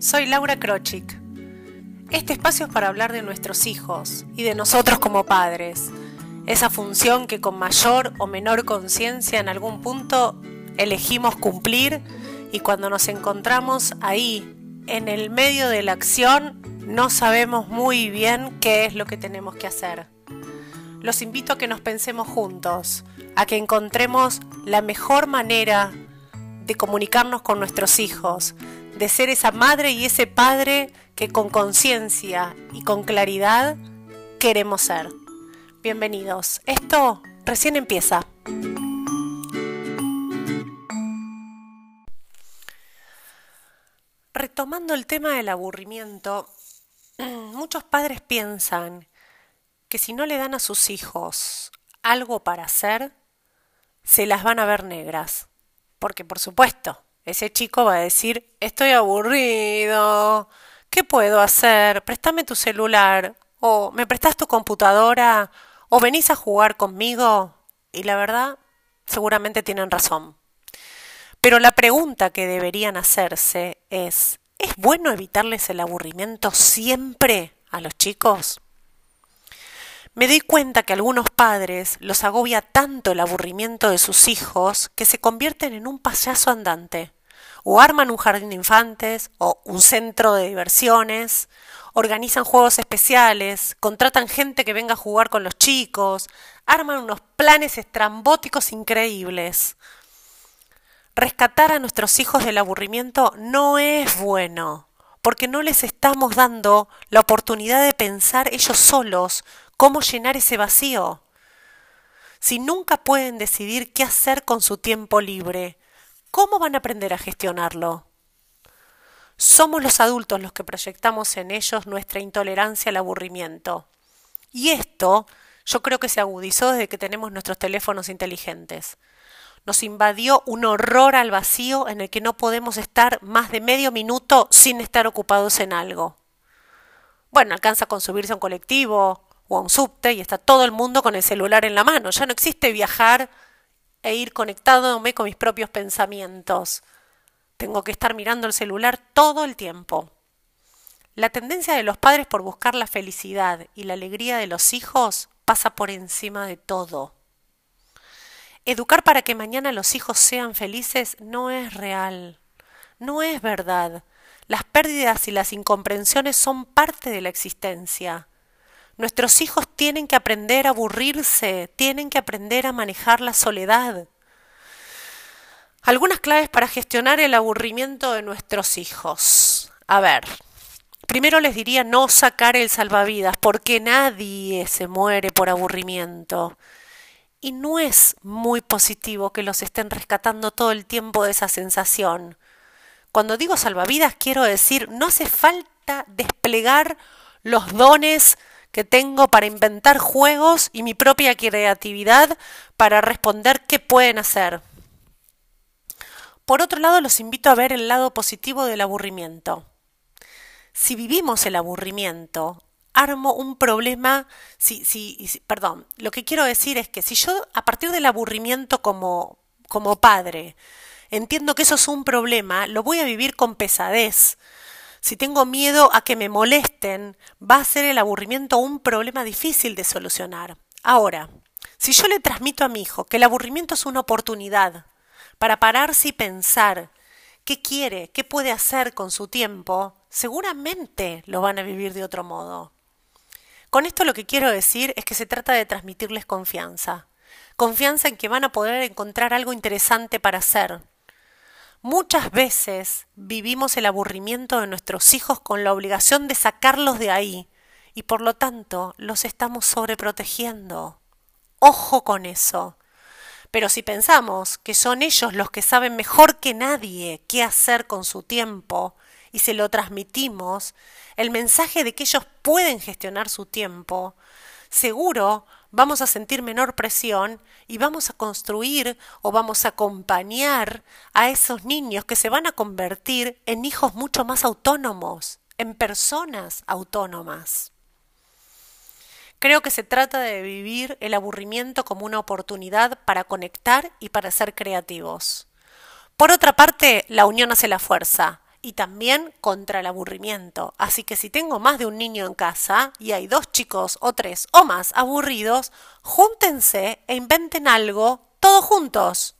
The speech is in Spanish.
Soy Laura Krochik. Este espacio es para hablar de nuestros hijos y de nosotros como padres. Esa función que con mayor o menor conciencia en algún punto elegimos cumplir y cuando nos encontramos ahí, en el medio de la acción, no sabemos muy bien qué es lo que tenemos que hacer. Los invito a que nos pensemos juntos, a que encontremos la mejor manera de comunicarnos con nuestros hijos, de ser esa madre y ese padre que con conciencia y con claridad queremos ser. Bienvenidos. Esto recién empieza. Retomando el tema del aburrimiento, muchos padres piensan que si no le dan a sus hijos algo para hacer, se las van a ver negras. Porque por supuesto, ese chico va a decir, estoy aburrido, ¿qué puedo hacer? Préstame tu celular, o me prestas tu computadora, o venís a jugar conmigo. Y la verdad, seguramente tienen razón. Pero la pregunta que deberían hacerse es, ¿es bueno evitarles el aburrimiento siempre a los chicos? Me doy cuenta que algunos padres los agobia tanto el aburrimiento de sus hijos que se convierten en un payaso andante, o arman un jardín de infantes, o un centro de diversiones, organizan juegos especiales, contratan gente que venga a jugar con los chicos, arman unos planes estrambóticos increíbles. Rescatar a nuestros hijos del aburrimiento no es bueno, porque no les estamos dando la oportunidad de pensar ellos solos ¿Cómo llenar ese vacío? Si nunca pueden decidir qué hacer con su tiempo libre, ¿cómo van a aprender a gestionarlo? Somos los adultos los que proyectamos en ellos nuestra intolerancia al aburrimiento. Y esto yo creo que se agudizó desde que tenemos nuestros teléfonos inteligentes. Nos invadió un horror al vacío en el que no podemos estar más de medio minuto sin estar ocupados en algo. Bueno, alcanza con subirse a un colectivo, o a un subte y está todo el mundo con el celular en la mano. Ya no existe viajar e ir conectándome con mis propios pensamientos. Tengo que estar mirando el celular todo el tiempo. La tendencia de los padres por buscar la felicidad y la alegría de los hijos pasa por encima de todo. Educar para que mañana los hijos sean felices no es real, no es verdad. Las pérdidas y las incomprensiones son parte de la existencia. Nuestros hijos tienen que aprender a aburrirse, tienen que aprender a manejar la soledad. Algunas claves para gestionar el aburrimiento de nuestros hijos. A ver, primero les diría no sacar el salvavidas, porque nadie se muere por aburrimiento. Y no es muy positivo que los estén rescatando todo el tiempo de esa sensación. Cuando digo salvavidas quiero decir, no hace falta desplegar los dones que tengo para inventar juegos y mi propia creatividad para responder qué pueden hacer. Por otro lado, los invito a ver el lado positivo del aburrimiento. Si vivimos el aburrimiento, armo un problema, si, si, perdón, lo que quiero decir es que si yo a partir del aburrimiento como, como padre entiendo que eso es un problema, lo voy a vivir con pesadez, si tengo miedo a que me molesten, va a ser el aburrimiento un problema difícil de solucionar. Ahora, si yo le transmito a mi hijo que el aburrimiento es una oportunidad para pararse y pensar qué quiere, qué puede hacer con su tiempo, seguramente lo van a vivir de otro modo. Con esto lo que quiero decir es que se trata de transmitirles confianza. Confianza en que van a poder encontrar algo interesante para hacer, Muchas veces vivimos el aburrimiento de nuestros hijos con la obligación de sacarlos de ahí y por lo tanto los estamos sobreprotegiendo. Ojo con eso. Pero si pensamos que son ellos los que saben mejor que nadie qué hacer con su tiempo y se lo transmitimos, el mensaje de que ellos pueden gestionar su tiempo, seguro vamos a sentir menor presión y vamos a construir o vamos a acompañar a esos niños que se van a convertir en hijos mucho más autónomos, en personas autónomas. Creo que se trata de vivir el aburrimiento como una oportunidad para conectar y para ser creativos. Por otra parte, la unión hace la fuerza y también contra el aburrimiento. Así que si tengo más de un niño en casa y hay dos chicos o tres o más aburridos, júntense e inventen algo todos juntos.